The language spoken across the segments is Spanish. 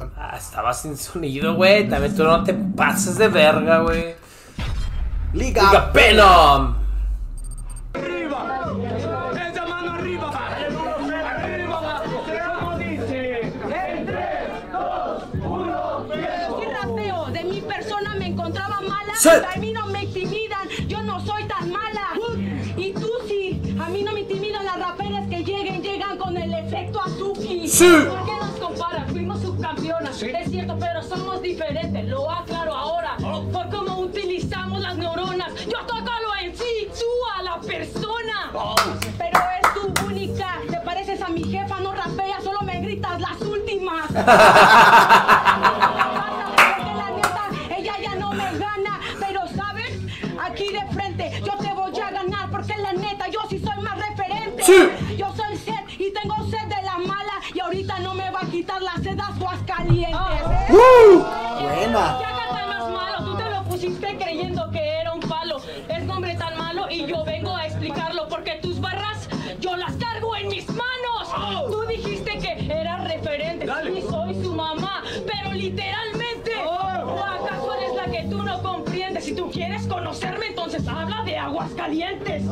Ah, estaba sin sonido, güey. También tú no te pases de verga, güey. Liga, Liga Venom. arriba, esa mano arriba, arriba, como dice, en tres, dos, uno, Qué rapeo, de mi persona me encontraba mala. Sí. A mí no me intimidan, yo no soy tan mala. Y tú sí, a mí no me intimidan las raperas que lleguen, llegan con el efecto Azuki. Sí. Es cierto, pero somos diferentes, lo aclaro ahora. Por cómo utilizamos las neuronas. Yo toco lo en sí, tú a la persona. Pero es tu única. Te pareces a mi jefa, no rapeas, solo me gritas las últimas. ¿eh? Buena. ¿Qué haga tan más malo? Tú te lo pusiste creyendo que era un palo. Es nombre tan malo y yo vengo a explicarlo porque tus barras yo las cargo en mis manos. Tú dijiste que eras referente y soy su mamá, pero literalmente. ¿O acaso eres la que tú no comprendes? Si tú quieres conocerme, entonces habla de aguas calientes.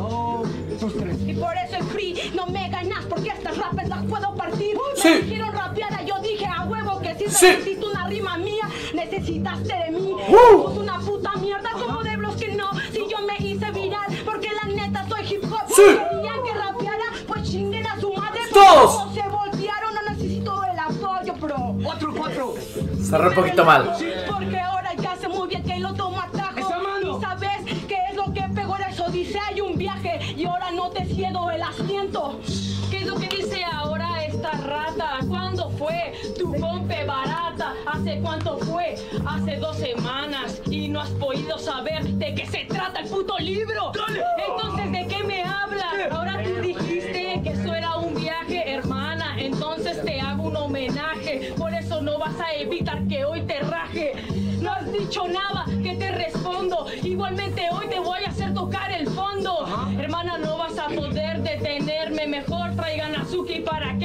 Y por eso es free, no me ganas porque estas rapes las puedo partir. Sí. Me dijeron rapeada, yo dije a huevo si Sí. necesito una rima mía, necesitaste de mí. Uh. Sos una puta mierda como de los que no. Si yo me hice viral, porque la neta soy hip hop. Sí. Querían que rapeara, pues chinguen a su madre. Todos. Se voltearon, no necesito el apoyo, bro. cuatro, cuatro, Cerré un poquito mal. Porque fue tu pompe barata? ¿Hace cuánto fue? Hace dos semanas y no has podido saber de qué se trata el puto libro. Entonces, ¿de qué me hablas? Ahora tú dijiste que eso era un viaje, hermana. Entonces te hago un homenaje. Por eso no vas a evitar que hoy te raje. No has dicho nada, que te respondo. Igualmente hoy te voy a hacer tocar el fondo. Hermana, no vas a poder detenerme. Mejor traigan a Suki para que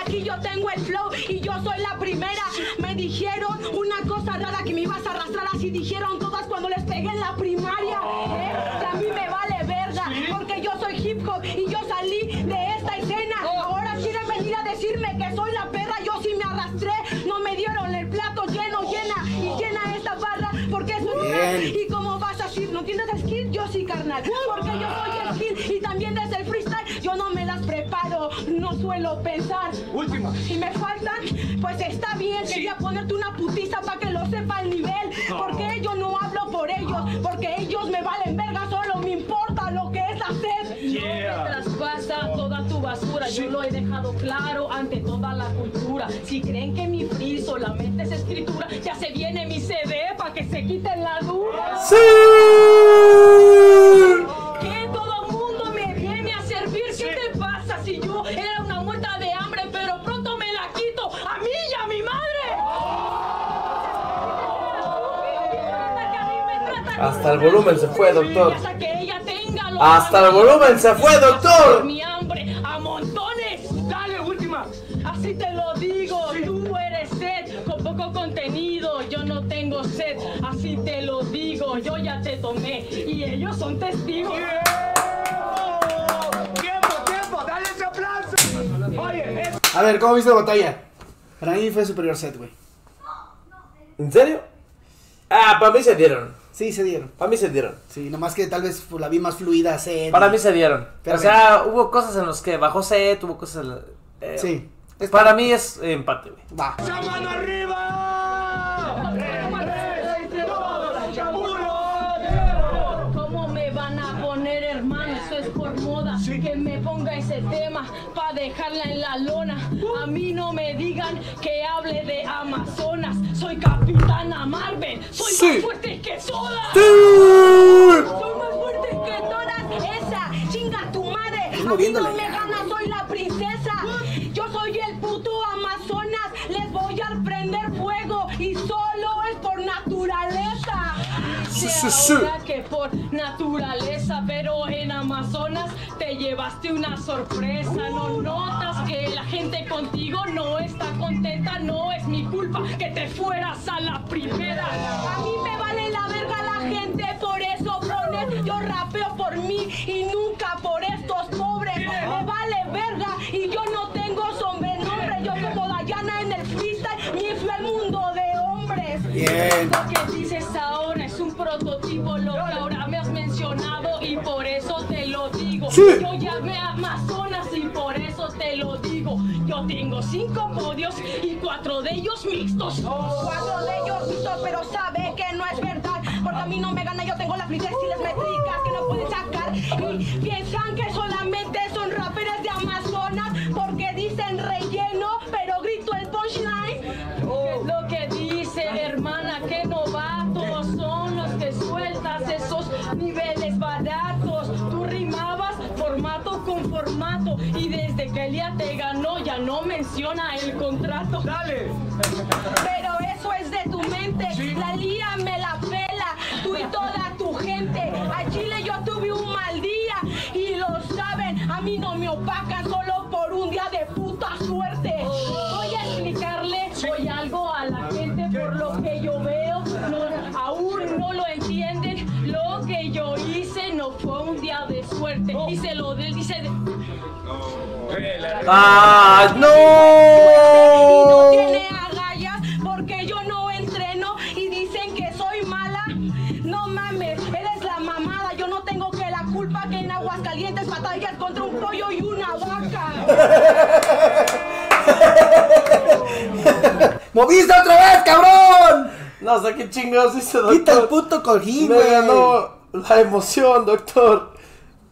aquí yo tengo el flow y yo soy la primera. Me dijeron una cosa rara que me ibas a arrastrar así dijeron todas cuando les pegué en la primaria. a mí me vale verga porque yo soy hip hop y yo salí de esta escena. Ahora quieren venir a decirme que soy la perra, yo sí me arrastré. No me dieron el plato lleno, llena y llena esta barra porque es un Bien. ¿Y cómo vas a decir? ¿No tienes skill? Yo sí, carnal. Porque yo soy skill suelo pensar. última. Si me faltan, pues está bien. Quería ponerte una putiza para que lo sepa el nivel. Porque yo no hablo por ellos, porque ellos me valen verga, solo me importa lo que es hacer. Yeah. No me traspasa toda tu basura, yo lo he dejado claro ante toda la cultura. Si creen que mi free solamente es escritura, ya se viene mi CD para que se quiten la duda. Que el volumen se fue, doctor. Hasta el volumen se fue, doctor. Mi hambre a montones. Dale, última. Así te lo digo, tú eres sed con poco contenido, yo no tengo sed, así te lo digo, yo ya te tomé y ellos son testigos. Tiempo, tiempo, dale ese aplauso. Oye, A ver, ¿cómo viste la batalla? Para mí fue superior set, güey. ¿En serio? Ah, para mí se dieron. Sí, se dieron. Para mí se dieron. Sí, nomás que tal vez la vi más fluida. Para mí se dieron. Pero o sea, hubo cosas en las que bajó set, hubo cosas en la- eh, Sí. Es Para mí es empate, güey. Va. esa mano arriba. En tres, dos. ¿Cómo me van a poner, hermano? Eso es por moda. Que me ponga ese tema para dejarla en la lona. A mí no me digan que hable de Amazonas. Soy capitana Marvel. Soy Sí. más fuerte que todas. Soy más fuerte que todas. Esa, chinga tu madre. A mí no me gana, soy la princesa. Yo soy el puto Amazonas. Les voy a prender fuego y solo es por naturaleza. Sí, sí, sí. que por naturaleza, pero te llevaste una sorpresa. No notas que la gente contigo no está contenta. No es mi culpa que te fueras a la primera. A mí me vale la verga la gente, por eso pones. Yo rapeo por mí y nunca por estos pobres. Me vale verga y yo no tengo sobrenombre. Yo como Dayana en el freestyle, mi fiel mundo de hombres. Bien. Lo que dices ahora es un prototipo, lo que ahora me has mencionado y por eso. Sí. Yo llamé a Amazonas y por eso te lo digo. Yo tengo cinco podios y cuatro de ellos mixtos. Cuatro de ellos mixtos, pero sabe que no es verdad. Porque a mí no me gana, yo tengo las flexibles métricas que no pueden sacar. Y piensan que solamente son desde que Elia te ganó ya no menciona el contrato. Dale. Pero eso es de tu mente. La lía me la pela, tú y toda tu gente. A Chile yo tuve un mal día y lo saben. A mí no me opacan solo por un día de puta suerte. Voy a explicarle hoy algo a la gente por lo que yo veo. No, aún no lo entienden. Lo que yo hice no fue un día de suerte. Y se lo de- ¡Ah, Y no no! tiene agallas porque yo no entreno y dicen que soy mala. No mames, eres la mamada. Yo no tengo que la culpa que en Aguascalientes batallas contra un pollo y una vaca. ¡Moviste otra vez, cabrón! No sé qué chingados hice, Quita el doctor. puto cojín, Me ganó la emoción, doctor.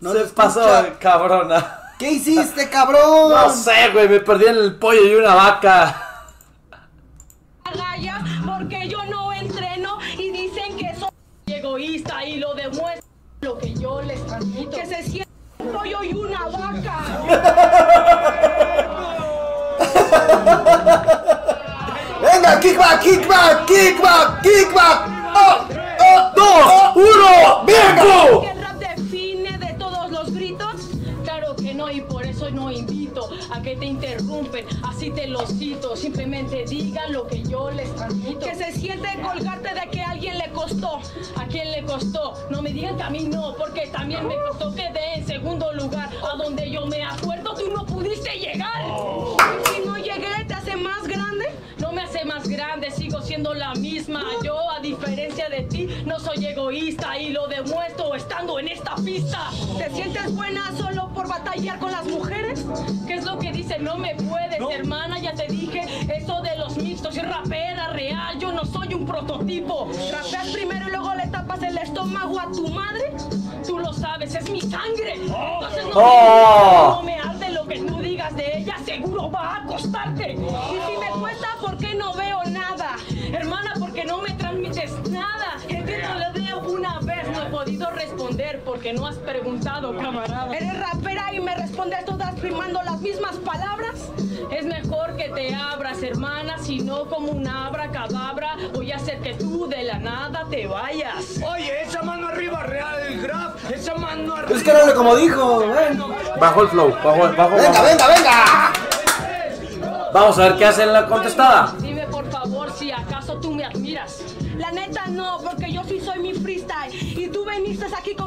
No se pasó escucha. cabrona. ¿Qué hiciste, cabrón? No sé, güey, me perdí en el pollo y una vaca. Agallas porque yo no entreno y dicen que soy egoísta y lo demuestra lo que yo les transmito. que se siente un pollo y una vaca. Venga, kickback, kickback, kickback, kickback. ¡Oh! ¡Oh! ¡Dos! ¡Uno! Que ¡Bingo! Que te interrumpen, así te lo cito. Simplemente digan lo que yo les transmito. Que se siente colgarte de que a alguien le costó. ¿A quién le costó? No me digan que a mí no, porque también me costó quedé en segundo lugar. A donde yo me acuerdo, tú no pudiste llegar. Y más grande, sigo siendo la misma. Yo, a diferencia de ti, no soy egoísta y lo demuestro estando en esta pista. ¿Te sientes buena solo por batallar con las mujeres? ¿Qué es lo que dice? No me puedes, hermana, ya te dije. Eso de los mixtos, soy rapera real, yo no soy un prototipo. ¿Rapeas primero y luego le tapas el estómago a tu madre? Tú lo sabes, es mi sangre. Entonces no, Oh. me, porque no has preguntado, camarada. Eres rapera y me respondes todas rimando las mismas palabras. Es mejor que te abras, hermana, si no como una abracadabra voy a hacer que tú de la nada te vayas. Oye, esa mano arriba, real, graf. Esa mano arriba. Es que no le como dijo, ven. Bajo el flow, bajo, bajo, Venga, bajo. venga, venga. Vamos a ver qué hace en la contestada. Dime por favor si acaso tú me admiras. La neta no, porque yo sí soy mi freestyle. Y tú veniste aquí morra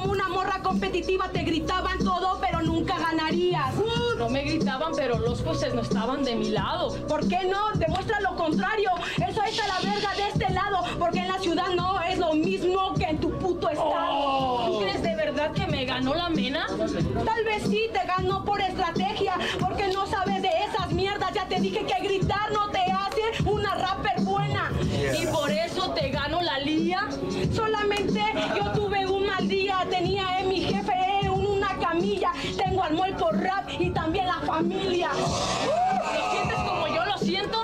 competitiva, te gritaban todo, pero nunca ganarías. No me gritaban, pero los jueces no estaban de mi lado. ¿Por qué no? Demuestra lo contrario. Eso está la verga de este lado, porque en la ciudad no es lo mismo que en tu puto estado. ¿Tú crees de verdad que me ganó la mena? Tal vez sí te ganó por estrategia, porque no sabes de esas mierdas. Ya te dije que gritar no te hace una rapper buena. Y por eso te gano la lía. Solamente tengo al muerto rap y también la familia. ¿Lo sientes como yo lo siento?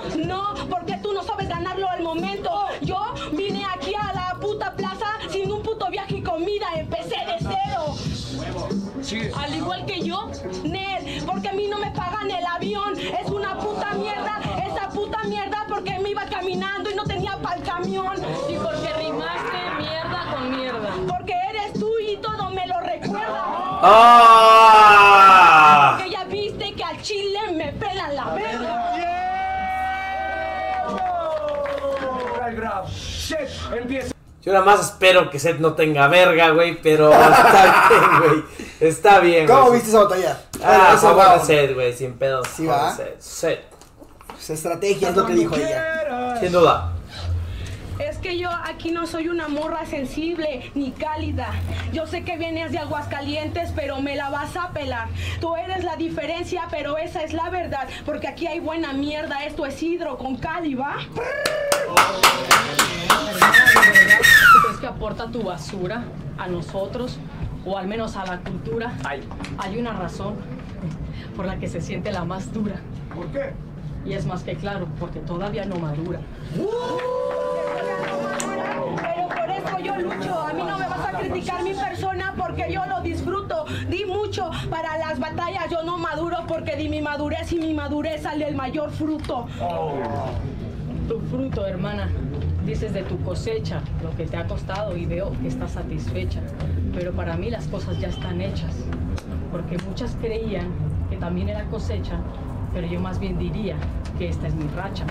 ¡Ah! Porque ya viste que al chile me pelan la verga. Yo nada más espero que Seth no tenga verga, güey, pero está bien, güey. Está bien, ¿Cómo viste esa batalla? Ah, favor de Seth, güey, sin pedo. Sí, va. Seth. Seth. Pues estrategia es lo que dijo ella. Sin duda. Es que yo aquí no soy una morra sensible ni cálida. Yo sé que vienes de Aguascalientes, pero me la vas a pelar. Tú eres la diferencia, pero esa es la verdad. Porque aquí hay buena mierda. Esto es hidro con cali, ¿va? ¿Tú crees que aporta tu basura a nosotros o al menos a la cultura? Hay una razón por la que se siente la más dura. ¿Por qué? Y es más que claro, porque todavía no madura. Eso yo lucho. A mí no me vas a criticar mi persona porque yo lo disfruto. Di mucho para las batallas. Yo no maduro porque di mi madurez y mi madurez sale el mayor fruto. Tu fruto, hermana. Dices de tu cosecha, lo que te ha costado y veo que estás satisfecha. Pero para mí las cosas ya están hechas. Porque muchas creían que también era cosecha, pero yo más bien diría que esta es mi racha.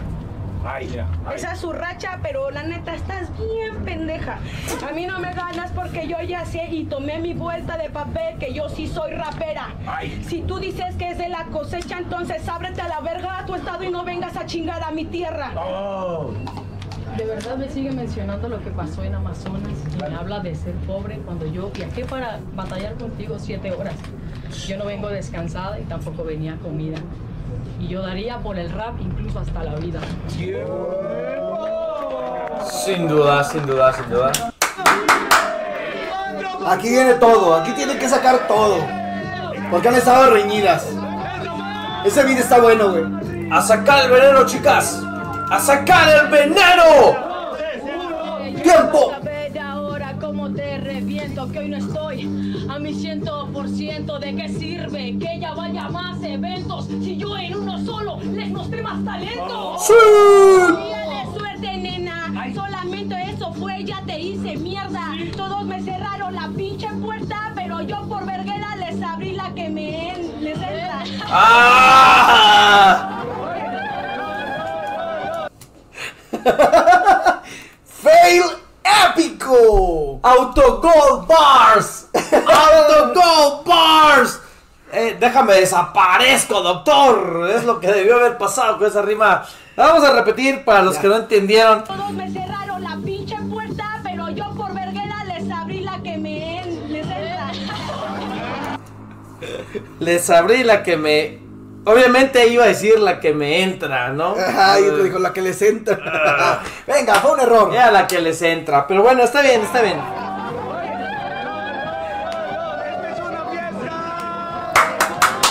Ay, ay. Esa es su racha, pero la neta estás bien A mí no me ganas porque yo ya sé y tomé mi vuelta de papel que yo sí soy rapera. Ay. Si tú dices que es de la cosecha, entonces ábrete a la verga a tu estado y no vengas a chingar a mi tierra. Oh. De verdad me sigue mencionando lo que pasó en Amazonas y me habla de ser pobre cuando yo viajé para batallar contigo siete horas. Yo no vengo descansada y tampoco venía comida. Y yo daría por el rap incluso hasta la vida. Sin duda, sin duda, sin duda. Aquí viene todo, aquí tienen que sacar todo. Porque han estado reñidas. Ese beat está bueno, güey. ¡A sacar el veneno, chicas! ¡A sacar el veneno! ¡Tiempo! Que hoy no estoy a mi ciento por ciento. ¿De qué sirve que ella vaya a más eventos si yo en uno solo les mostré más talento? Dale fue, ya te hice mierda. Todos me cerraron la pinche puerta, pero yo por verguera les abrí la que me en- les entra. ¡Ah! ¡Fail épico! ¡Autogol Bars! ¡Autogol Bars! Eh, déjame desaparezco, doctor. Es lo que debió haber pasado con esa rima. La vamos a repetir para los que no entendieron. Les abrí la que me. Obviamente iba a decir la que me entra, ¿no? Ay, te dijo la que les entra. Venga, fue un error. Era la que les entra. Pero bueno, está bien, está bien.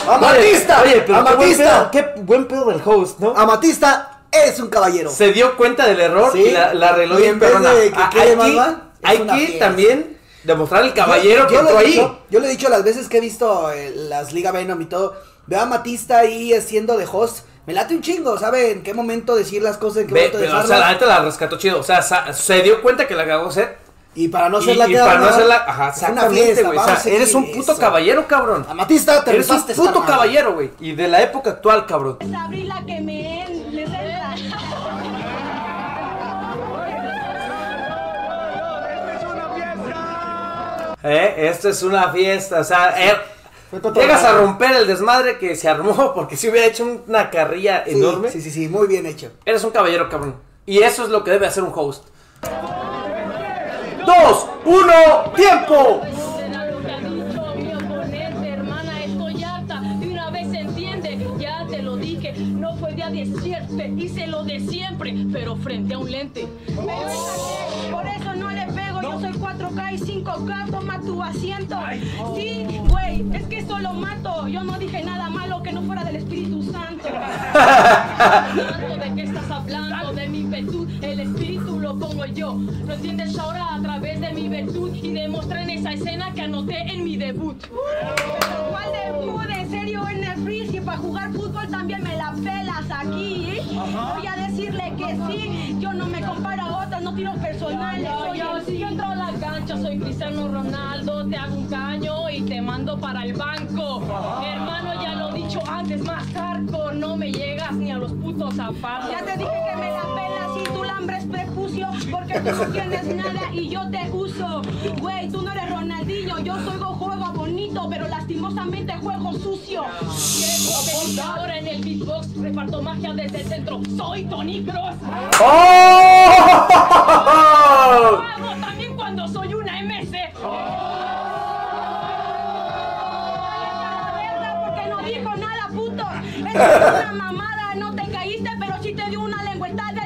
Amatista, Oye, pero qué buen, Amatista, pedo, qué buen pedo del host, ¿no? Amatista es un caballero. Se dio cuenta del error Sí. y la, la arregló Y bien en vez de que quede más mal, fiesta. también demostrar el caballero que yo, entró ahí. dicho, yo le he dicho las veces que he visto eh, las Liga Venom y todo. Veo a Matista ahí haciendo de host. Me late un chingo, ¿sabe? En qué momento decir las cosas, en qué Ve, momento pero, o sea, la neta la rescató chido. O sea, se dio cuenta que la cagó hacer. Y para no y, ser la y que para no haga, hacerla. Ajá, es una exactamente, fiesta, güey. O sea, eres un puto eso. caballero, cabrón. Amatista, te Eres un puto caballero, güey. Y de la época actual, cabrón. Les abrí la que me ¿Eh? Esto es una fiesta. O sea, eh, llegas a romper el desmadre que se armó porque si hubiera hecho una carrilla Sí, enorme. Sí, sí, sí, muy bien hecho. Eres un caballero, cabrón. Y eso es lo que debe hacer un host. Dos, uno, tiempo. Será lo que ha dicho mi oponente, hermana, estoy harta. De una vez se entiende, ya te lo dije. No fue día de siete, hice lo de siempre, pero frente a un lente. Por eso soy 4K y 5K, toma tu asiento. Sí, güey, es que solo mato. Yo no dije nada malo que no fuera del Espíritu Santo. ¿De qué estás hablando? De mi virtud, el espíritu lo pongo yo. ¿Lo entiendes ahora a través de mi virtud? Y demostré en esa escena que anoté en mi debut. Pero ¿cuál debut? En serio, en el free, si para jugar fútbol también me la aquí. ¿eh? Voy a decirle que sí, yo no me comparo a otras, no tiro personales. Yo, soy yo, el si yo entro a la cancha, soy Cristiano Ronaldo, te hago un caño y te mando para el banco. Hermano, ya lo he dicho antes, más hardcore, no me llegas ni a los putos zapatos. Ya te dije que me la pelas y tú la hambre es prepucio, porque tú no tienes nada y yo te uso. Güey, tú no eres Ronaldinho, yo soy juego bonito, pero lastimosamente juego sucio. Ahora en el beatbox reparto magia desde el centro. Soy Tony Cross. ¡Oh! Hago también cuando soy una MC. Porque no dijo nada, puto. Es una mamada, no te caíste, pero sí te dio una lengüetada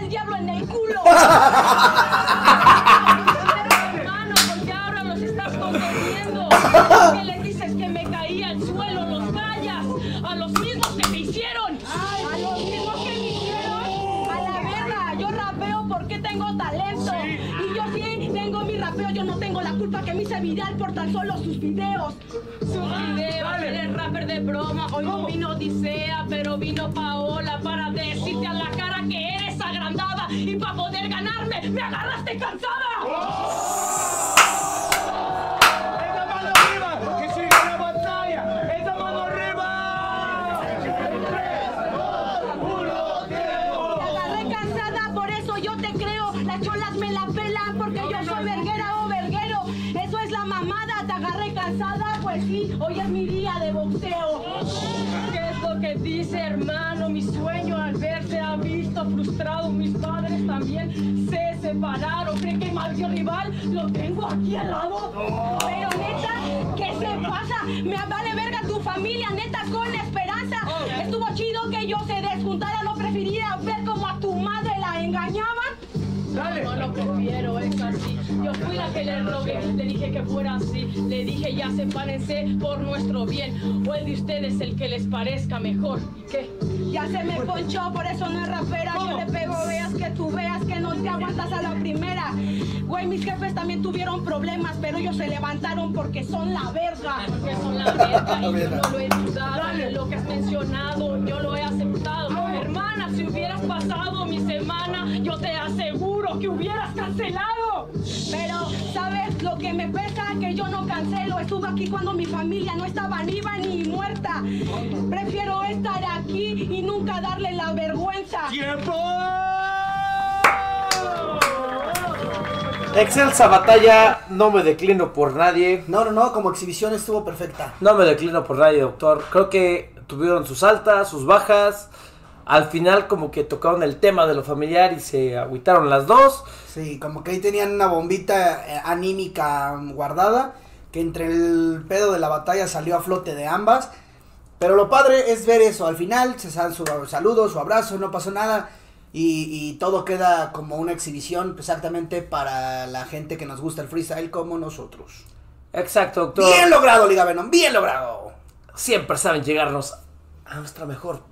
viral por tan solo sus videos. Sus videos, eres rapper de broma. Hoy no vino Odisea, pero vino Paola para decirte a la cara que eres agrandada. Y para poder ganarme, me agarraste cansada. Dice, hermano? Mi sueño al verse ha visto frustrado. Mis padres también se separaron. ¿Creen que que rival lo tengo aquí al lado? Pero neta, ¿qué se pasa? Me vale verga tu familia, neta, con esperanza. Estuvo chido que yo se desjuntara, no preferiría ver como a tu madre la engañaban. No lo prefiero, es así. Yo fui la que le rogué, le dije que fuera así. Le dije ya sepárense por nuestro bien. O el de ustedes el que les parezca mejor. ¿Y qué? Ya se me ponchó, por eso no es rapera. Yo le pego, veas que tú veas que no te aguantas a la primera. Güey, mis jefes también tuvieron problemas, pero ellos se levantaron porque son la verga. Porque son la verga y yo no lo he dudado. Lo que has mencionado, yo lo he aceptado. Hermana, si hubieras pasado mi semana, yo te aseguro que hubieras cancelado. Pero, ¿sabes lo que me pesa? Que yo no cancelo. Estuve aquí cuando mi familia no estaba viva ni muerta. Prefiero estar aquí y nunca darle la vergüenza. ¡Tiempo! Excelsa batalla, no me declino por nadie. No, no, no, como exhibición estuvo perfecta. No me declino por nadie, doctor. Creo que tuvieron sus altas, sus bajas. Al final como que tocaron el tema de lo familiar y se agüitaron las dos. Sí, como que ahí tenían una bombita eh, anímica guardada, que entre el pedo de la batalla salió a flote de ambas. Pero lo padre es ver eso, al final se dan su saludo, su abrazo, no pasó nada. Y, y todo queda como una exhibición exactamente para la gente que nos gusta el freestyle como nosotros. Exacto, doctor. Bien logrado, Liga Venom, bien logrado. Siempre saben llegarnos a nuestro mejor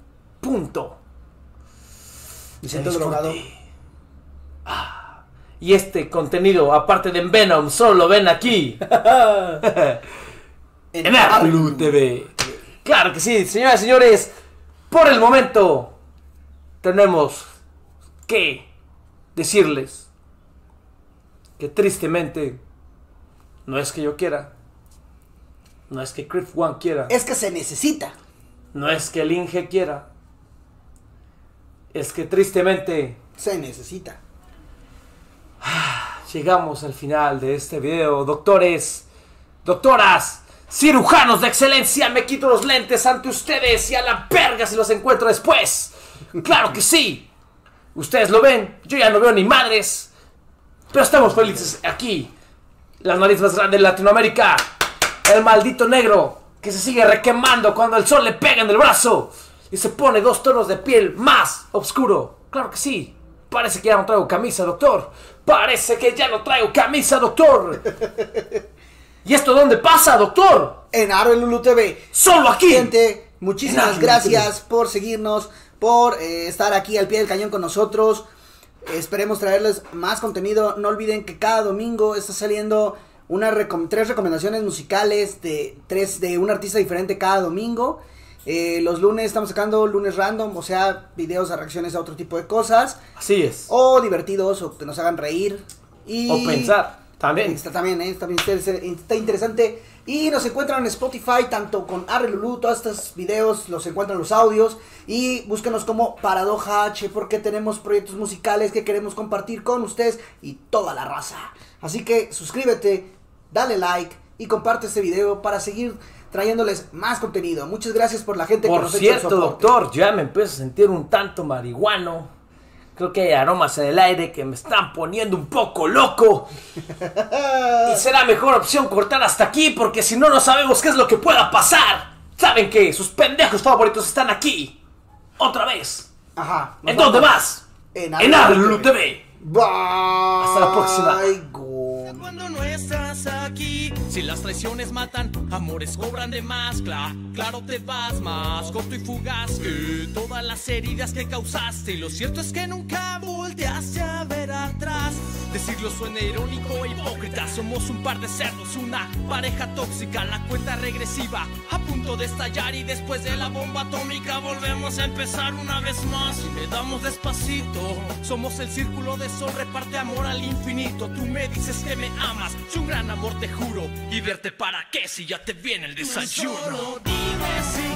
punto. Me siento De disfrute. drogado. Ah, Y este contenido, aparte de en Venom, solo lo ven aquí. en Arlu TV. Claro que sí, señoras y señores. Por el momento, tenemos que decirles que tristemente, no es que yo quiera, no es que Cliff One quiera, Es que se necesita. no es que el Inge quiera, es que tristemente Se necesita. Llegamos al final de este video, doctores, doctoras, cirujanos de excelencia, me quito los lentes ante ustedes y a la verga si los encuentro después. Claro que sí. Ustedes lo ven, yo ya no veo ni madres, pero estamos felices aquí. Las narices más grandes de Latinoamérica, el maldito negro que se sigue requemando cuando el sol le pega en el brazo y se pone dos tonos de piel más oscuro. Claro que sí. Parece que ya no traigo camisa, doctor. Parece que ya no traigo camisa, doctor. ¿Y esto dónde pasa, doctor? En Aro Lulu TV. Solo aquí. Gente, muchísimas gracias por seguirnos, por eh, estar aquí al pie del cañón con nosotros. Esperemos traerles más contenido. No olviden que cada domingo está saliendo una recom- tres recomendaciones musicales de tres de un artista diferente cada domingo. Eh, los lunes estamos sacando lunes random, o sea, videos a reacciones a otro tipo de cosas. Así es. O divertidos, o que nos hagan reír. Y O pensar, también. Está también, ¿eh? está, está interesante Y nos encuentran en Spotify, tanto con Arre Lulu, todos estos videos los encuentran los audios. Y búsquenos como Paradoja H, porque tenemos proyectos musicales que queremos compartir con ustedes y toda la raza. Así que suscríbete, dale like y comparte este video para seguir trayéndoles más contenido. Muchas gracias por la gente que Por nos echa el cierto, doctor, ya me empiezo a sentir un tanto marihuano. Creo que hay aromas en el aire que me están poniendo un poco loco. Y será mejor opción cortar hasta aquí porque si no, no sabemos qué es lo que pueda pasar. ¿Saben qué? Sus pendejos favoritos están aquí. Otra vez. Ajá. nos ¿En dónde más? En En Arlulu Arlulu TV. Bye. Hasta la próxima. Cuando no estás aquí, si las traiciones matan, amores cobran de más. Cla- claro, te vas más corto y fugaz que todas las heridas que causaste. Y lo cierto es que nunca volteaste a ver atrás. Decirlo suena irónico e hipócrita. Somos un par de cerdos, una pareja tóxica. La cuenta regresiva a punto de estallar. Y después de la bomba atómica, volvemos a empezar una vez más. Y le damos despacito. Somos el círculo de sol, reparte amor al infinito. Tú me dices que me amas, soy un gran amor, te juro. Y verte para qué si ya te viene el desayuno. Solo si